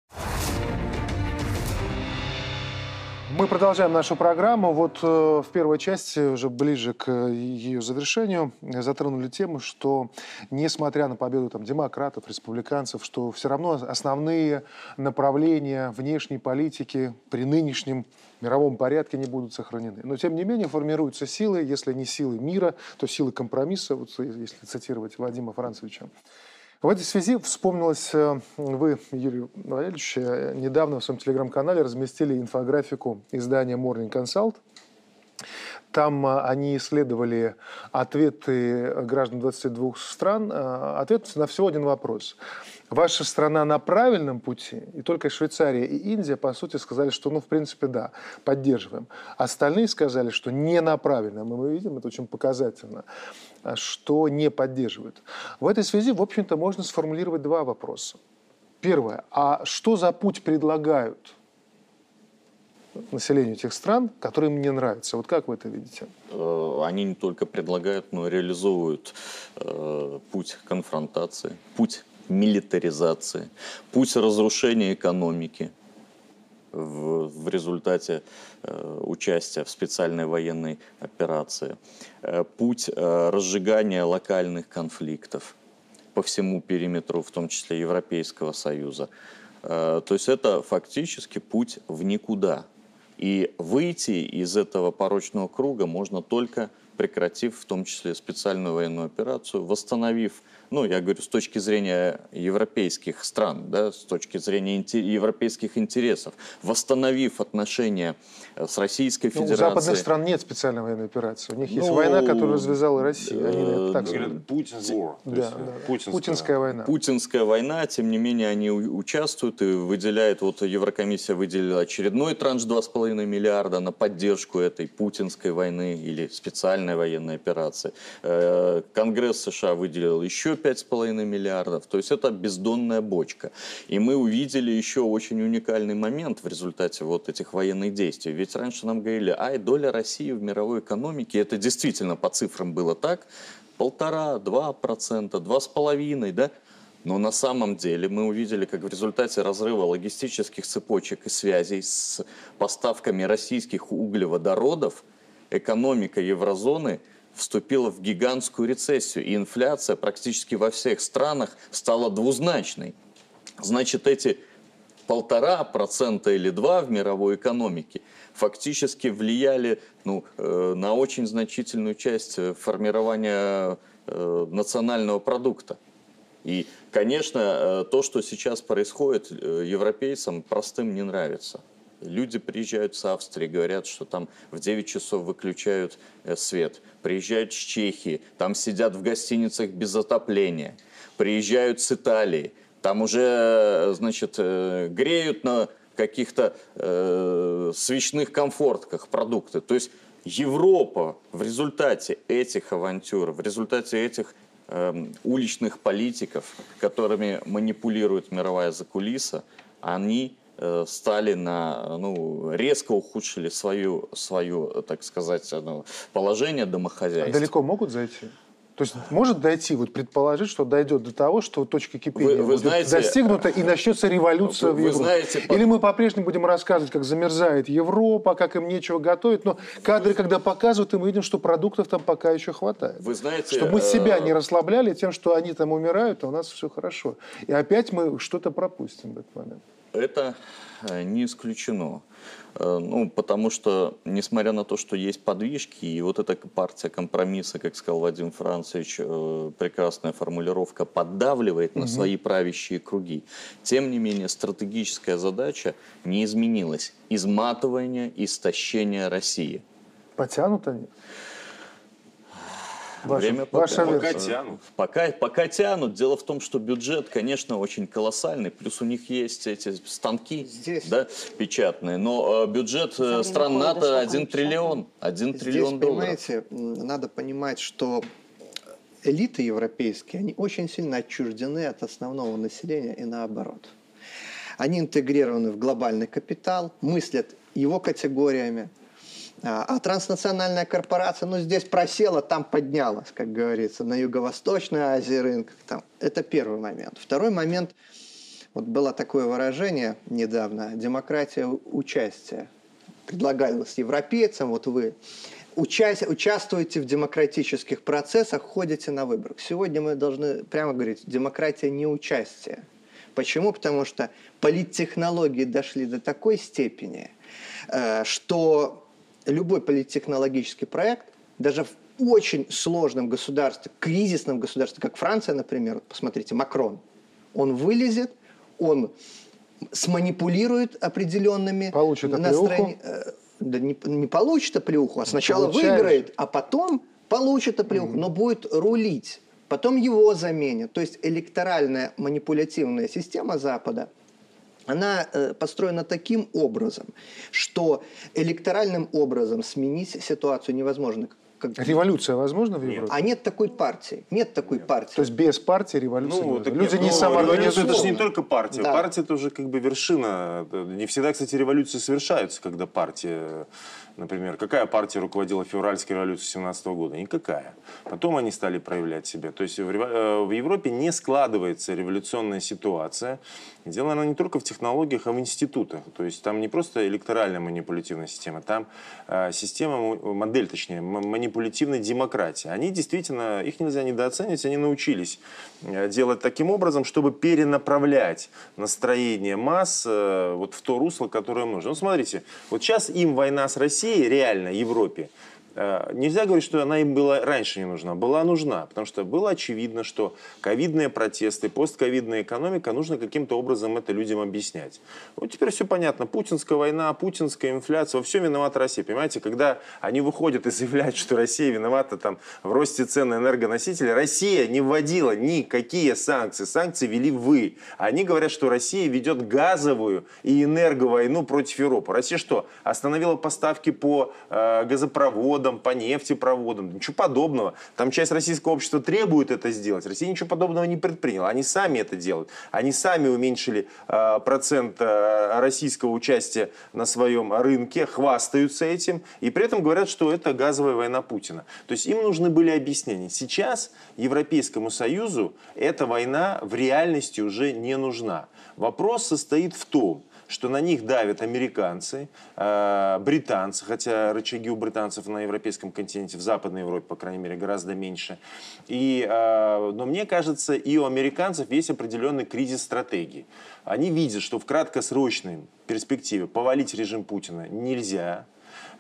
Мы продолжаем нашу программу. Вот э, в первой части, уже ближе к ее завершению, затронули тему, что несмотря на победу там, демократов, республиканцев, что все равно основные направления внешней политики при нынешнем мировом порядке не будут сохранены. Но, тем не менее, формируются силы, если не силы мира, то силы компромисса, вот, если цитировать Владимира Францевича В этой связи вспомнилось, э, вы, Юрий Валерьевич, э, недавно в своем телеграм-канале разместили инфографику издания Morning Consult. Там э, они исследовали ответы граждан 22 стран, ответ на всего один вопрос – ваша страна на правильном пути, и только Швейцария и Индия, по сути, сказали, что, ну, в принципе, да, поддерживаем. Остальные сказали, что не на правильном, и мы видим, это очень показательно, что не поддерживают. В этой связи, в общем-то, можно сформулировать два вопроса. Первое, а что за путь предлагают населению тех стран, которые им не нравятся. Вот как вы это видите? Э, они не только предлагают, но и реализуют э, путь конфронтации, путь милитаризации, путь разрушения экономики в, в результате э, участия в специальной военной операции, э, путь э, разжигания локальных конфликтов по всему периметру, в том числе Европейского Союза. Э, то есть это фактически путь в никуда. И выйти из этого порочного круга можно только прекратив в том числе специальную военную операцию, восстановив ну, я говорю, с точки зрения европейских стран, да, с точки зрения европейских интересов, восстановив отношения э, с Российской Федерацией. Ну, у западных стран нет специальной военной операции. У них есть ну, война, которую развязала Россия. Они э, так говорят, Путин's war. Да, да. Путинская. Путинская война. Путинская война, тем не менее, они участвуют и выделяют, вот Еврокомиссия выделила очередной транш 2,5 миллиарда на поддержку этой путинской войны или специальной военной операции. Э, Конгресс США выделил еще 5,5 миллиардов. То есть это бездонная бочка. И мы увидели еще очень уникальный момент в результате вот этих военных действий. Ведь раньше нам говорили, ай, доля России в мировой экономике, это действительно по цифрам было так, полтора, два процента, два с половиной, да? Но на самом деле мы увидели, как в результате разрыва логистических цепочек и связей с поставками российских углеводородов экономика еврозоны – вступила в гигантскую рецессию, и инфляция практически во всех странах стала двузначной. Значит, эти полтора процента или два в мировой экономике фактически влияли ну, э, на очень значительную часть э, формирования э, национального продукта. И, конечно, то, что сейчас происходит, европейцам простым не нравится. Люди приезжают с Австрии, говорят, что там в 9 часов выключают э, свет. Приезжают с Чехии, там сидят в гостиницах без отопления. Приезжают с Италии, там уже, э, значит, э, греют на каких-то э, свечных комфортках продукты. То есть Европа в результате этих авантюр, в результате этих э, уличных политиков, которыми манипулирует мировая закулиса, они Э, стали на, ну, резко ухудшили свою, свою так сказать, ну, положение домохозяйства. А далеко могут зайти? То есть может дойти, вот предположить, что дойдет до того, что точка кипения вы, вы будет знаете, достигнута и начнется революция вы, в Европе. Знаете, Или мы по-прежнему будем рассказывать, как замерзает Европа, как им нечего готовить, но кадры, когда показывают, мы видим, что продуктов там пока еще хватает. Вы знаете, что мы себя э, не расслабляли тем, что они там умирают, а у нас все хорошо. И опять мы что-то пропустим в этот момент. Это э, не исключено. Э, ну, потому что, несмотря на то, что есть подвижки, и вот эта партия компромисса, как сказал Вадим Францевич, э, прекрасная формулировка, поддавливает на свои правящие круги. Тем не менее, стратегическая задача не изменилась. Изматывание, истощение России. Потянут они? Время ваша пока, пока тянут. Пока, пока тянут. Дело в том, что бюджет, конечно, очень колоссальный. Плюс у них есть эти станки Здесь. Да, печатные. Но э, бюджет э, стран НАТО 1 триллион. 1 триллион долларов. понимаете, надо понимать, что элиты европейские, они очень сильно отчуждены от основного населения и наоборот. Они интегрированы в глобальный капитал, мыслят его категориями, а, а транснациональная корпорация, ну, здесь просела, там поднялась, как говорится, на Юго-Восточной Азии рынках. Там. Это первый момент. Второй момент, вот было такое выражение недавно, демократия участия. Предлагалось европейцам, вот вы участь, участвуете в демократических процессах, ходите на выборы. Сегодня мы должны прямо говорить, демократия не участие. Почему? Потому что политтехнологии дошли до такой степени, э, что любой политтехнологический проект, даже очень сложном государстве, кризисном государстве, как Франция, например, посмотрите, Макрон, он вылезет, он сманипулирует определенными Получит настроениями. Э, да не, не получит оплеуху, а сначала Получаешь. выиграет, а потом получит оплеуху, mm-hmm. но будет рулить. Потом его заменят. То есть электоральная манипулятивная система Запада – она э, построена таким образом, что электоральным образом сменить ситуацию невозможно. Как... Революция возможна в Европе? А нет такой партии. Нет такой нет. партии. То есть без партии революции ну, так Люди нет, не ну, самоорганизуют. Это же не только партия. Да. Партия это уже как бы вершина. Не всегда, кстати, революции совершаются, когда партия Например, какая партия руководила февральской революцией 17 года? Никакая. Потом они стали проявлять себя. То есть в э, Европе не складывается революционная ситуация. Дело, наверное, не только в технологиях, а в институтах. То есть там не просто электоральная манипулятивная система, там э, система, модель, точнее, манипулятивной демократии. Они действительно, их нельзя недооценивать, они научились э, делать таким образом, чтобы перенаправлять настроение масс вот в то русло, которое им нужно. Ну, смотрите, вот сейчас им война с Россией России, реально Европе, нельзя говорить, что она им была раньше не нужна. Была нужна, потому что было очевидно, что ковидные протесты, постковидная экономика, нужно каким-то образом это людям объяснять. Вот теперь все понятно. Путинская война, путинская инфляция, во всем виновата Россия. Понимаете, когда они выходят и заявляют, что Россия виновата там, в росте цен на энергоносители, Россия не вводила никакие санкции. Санкции вели вы. Они говорят, что Россия ведет газовую и энерговойну против Европы. Россия что, остановила поставки по э, газопроводам, газопроводам, по нефтепроводам. Ничего подобного. Там часть российского общества требует это сделать. Россия ничего подобного не предприняла. Они сами это делают. Они сами уменьшили э, процент э, российского участия на своем рынке, хвастаются этим. И при этом говорят, что это газовая война Путина. То есть им нужны были объяснения. Сейчас Европейскому Союзу эта война в реальности уже не нужна. Вопрос состоит в том, что на них давят американцы, э, британцы, хотя рычаги у британцев на европейском континенте, в Западной Европе, по крайней мере, гораздо меньше. И, э, но мне кажется, и у американцев есть определенный кризис стратегии. Они видят, что в краткосрочной перспективе повалить режим Путина нельзя,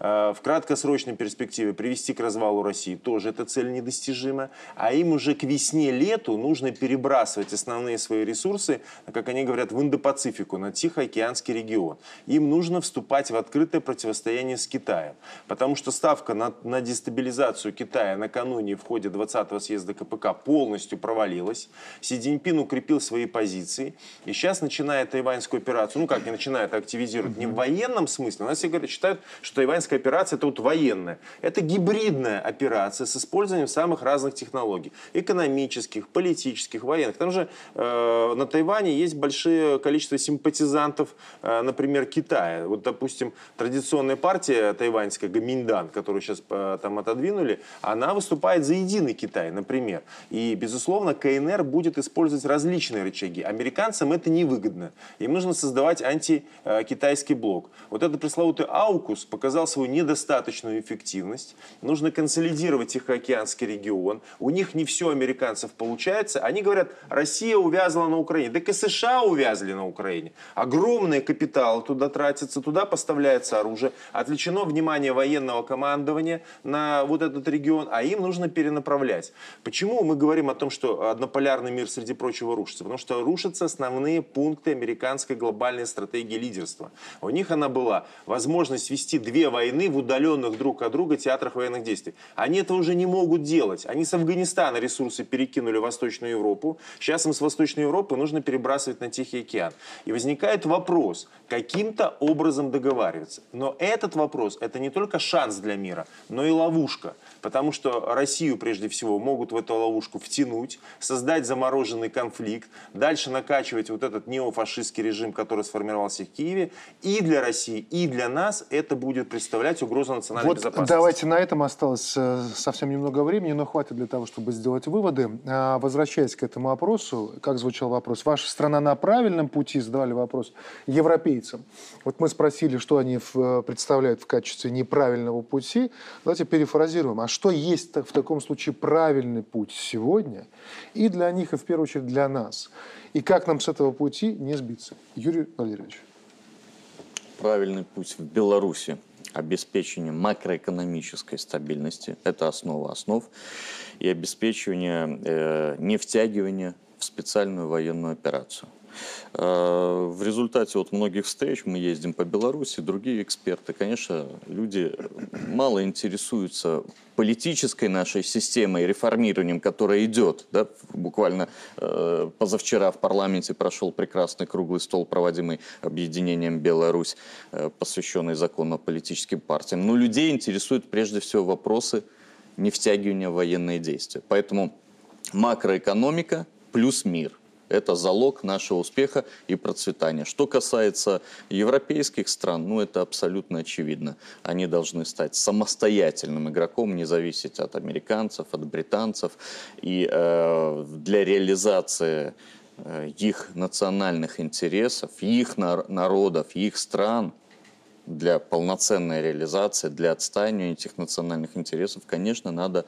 в краткосрочной перспективе привести к развалу России тоже эта цель недостижима. А им уже к весне-лету нужно перебрасывать основные свои ресурсы, как они говорят, в Индо-Пацифику, на Тихоокеанский регион. Им нужно вступать в открытое противостояние с Китаем. Потому что ставка на, на дестабилизацию Китая накануне в ходе 20-го съезда КПК полностью провалилась. Си Цзиньпин укрепил свои позиции. И сейчас начинает тайваньскую операцию, ну как не начинает, а активизирует, не в военном смысле. У нас все говорят, считают, что тайваньская американская операция вот военная. Это гибридная операция с использованием самых разных технологий. Экономических, политических, военных. Там же э, на Тайване есть большое количество симпатизантов, э, например, Китая. Вот, допустим, традиционная партия тайваньская, Гаминдан, которую сейчас э, там отодвинули, она выступает за единый Китай, например. И, безусловно, КНР будет использовать различные рычаги. Американцам это невыгодно. Им нужно создавать антикитайский блок. Вот этот пресловутый АУКУС показал свой свою недостаточную эффективность. Нужно консолидировать Тихоокеанский регион. У них не все американцев получается. Они говорят, Россия увязла на Украине. Так и США увязли на Украине. Огромные капиталы туда тратятся, туда поставляется оружие. Отвлечено внимание военного командования на вот этот регион, а им нужно перенаправлять. Почему мы говорим о том, что однополярный мир, среди прочего, рушится? Потому что рушатся основные пункты американской глобальной стратегии лидерства. У них она была возможность вести две войны войны в удаленных друг от друга театрах военных действий. Они этого уже не могут делать. Они с Афганистана ресурсы перекинули в Восточную Европу. Сейчас им с Восточной Европы нужно перебрасывать на Тихий океан. И возникает вопрос, каким-то образом договариваться. Но этот вопрос, это не только шанс для мира, но и ловушка. Потому что Россию, прежде всего, могут в эту ловушку втянуть, создать замороженный конфликт, дальше накачивать вот этот неофашистский режим, который сформировался в Киеве. И для России, и для нас это будет представлять угрозу национальной вот безопасности. Давайте на этом осталось э, совсем немного времени, но хватит для того, чтобы сделать выводы. А, возвращаясь к этому вопросу, как звучал вопрос, ваша страна на правильном пути, задавали вопрос европейцам. Вот мы спросили, что они в, представляют в качестве неправильного пути. Давайте перефразируем. А что есть в таком случае правильный путь сегодня и для них, и в первую очередь для нас? И как нам с этого пути не сбиться? Юрий Валерьевич правильный путь в Беларуси обеспечение макроэкономической стабильности, это основа основ, и обеспечивание э, невтягивания в специальную военную операцию. Э, в результате вот многих встреч мы ездим по Беларуси, другие эксперты, конечно, люди мало интересуются политической нашей системой, реформированием, которая идет. Да? Буквально э, позавчера в парламенте прошел прекрасный круглый стол, проводимый объединением «Беларусь», э, посвященный закону о политическим партиям. Но людей интересуют прежде всего вопросы невтягивания в военные действия. Поэтому макроэкономика плюс мир. Это залог нашего успеха и процветания. Что касается европейских стран, ну это абсолютно очевидно. Они должны стать самостоятельным игроком, не зависеть от американцев, от британцев. И э, для реализации э, их национальных интересов, их народов, их стран, для полноценной реализации, для отстаивания этих национальных интересов, конечно, надо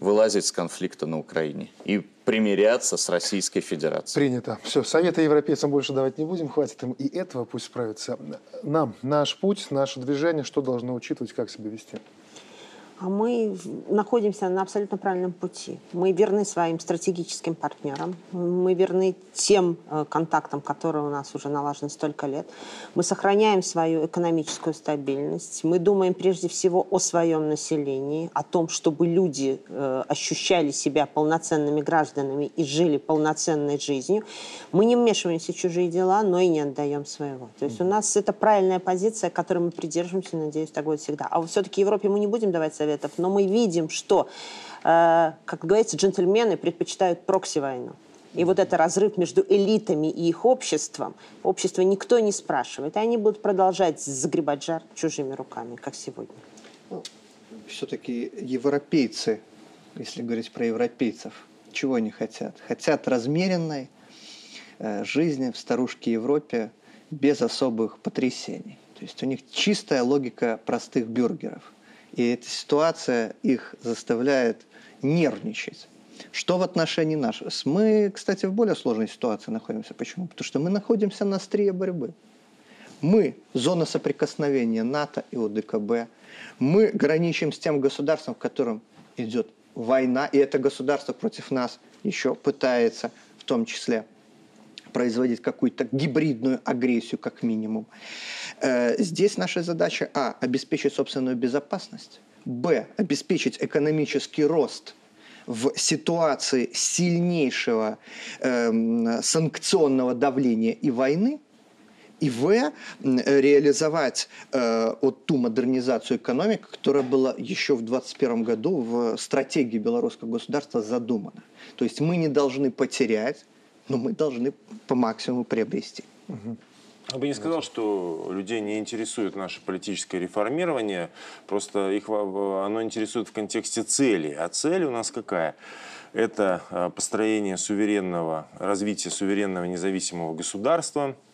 вылазить с конфликта на Украине и примиряться с Российской Федерацией. Принято. Все, советы европейцам больше давать не будем, хватит им и этого, пусть справятся. Нам, наш путь, наше движение, что должно учитывать, как себя вести? А мы находимся на абсолютно правильном пути. Мы верны своим стратегическим партнерам, мы верны тем э, контактам, которые у нас уже налажены столько лет. Мы сохраняем свою экономическую стабильность. Мы думаем прежде всего о своем населении, о том, чтобы люди э, ощущали себя полноценными гражданами и жили полноценной жизнью. Мы не вмешиваемся в чужие дела, но и не отдаем своего. То есть у нас это правильная позиция, которой мы придерживаемся, надеюсь, так будет всегда. А все-таки Европе мы не будем давать советов, но мы видим, что, э, как говорится, джентльмены предпочитают прокси-войну. И вот это разрыв между элитами и их обществом, общество никто не спрашивает, и они будут продолжать загребать жар чужими руками, как сегодня. Ну, все-таки европейцы, если говорить про европейцев, чего они хотят? Хотят размеренной э, жизни в старушке Европе без особых потрясений. То есть у них чистая логика простых бюргеров. И эта ситуация их заставляет нервничать. Что в отношении нашего? Мы, кстати, в более сложной ситуации находимся. Почему? Потому что мы находимся на острие борьбы. Мы – зона соприкосновения НАТО и ОДКБ. Мы граничим с тем государством, в котором идет война, и это государство против нас еще пытается в том числе производить какую-то гибридную агрессию как минимум. Э, здесь наша задача А – обеспечить собственную безопасность, Б – обеспечить экономический рост в ситуации сильнейшего э, санкционного давления и войны, и В реализовать э, вот ту модернизацию экономики, которая была еще в 2021 году в стратегии белорусского государства задумана. То есть мы не должны потерять но мы должны по максимуму приобрести. Я бы не сказал, что людей не интересует наше политическое реформирование, просто их оно интересует в контексте цели. А цель у нас какая? Это а, построение суверенного, развитие суверенного независимого государства –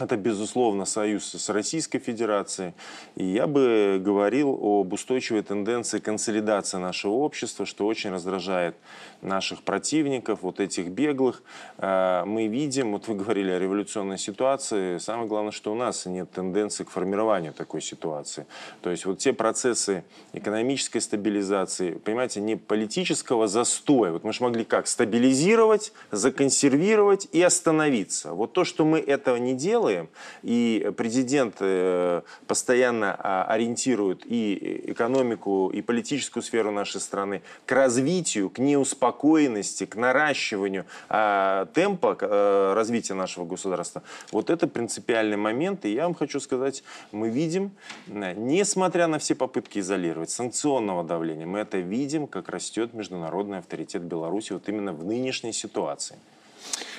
это, безусловно, союз с Российской Федерацией. И я бы говорил об устойчивой тенденции консолидации нашего общества, что очень раздражает наших противников, вот этих беглых. Э, мы видим, вот вы говорили о революционной ситуации, самое главное, что у нас нет тенденции к формированию такой ситуации. То есть вот те процессы экономической стабилизации, понимаете, не политического застоя. Вот мы же могли как? Стабилизировать, законсервировать и остановиться. Вот то, что мы этого не делаем, делаем, и президент э, постоянно а, ориентирует и экономику, и политическую сферу нашей страны к развитию, к неуспокоенности, к наращиванию а, темпа э, развития нашего государства, вот это принципиальный момент. И я вам хочу сказать, мы видим, несмотря на все попытки изолировать, санкционного давления, мы это видим, как растет международный авторитет Беларуси вот именно в нынешней ситуации.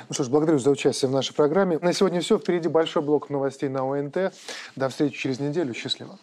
Ну что ж, благодарю за участие в нашей программе. На сегодня все. Впереди большой блок новостей на ОНТ. До встречи через неделю. Счастливо.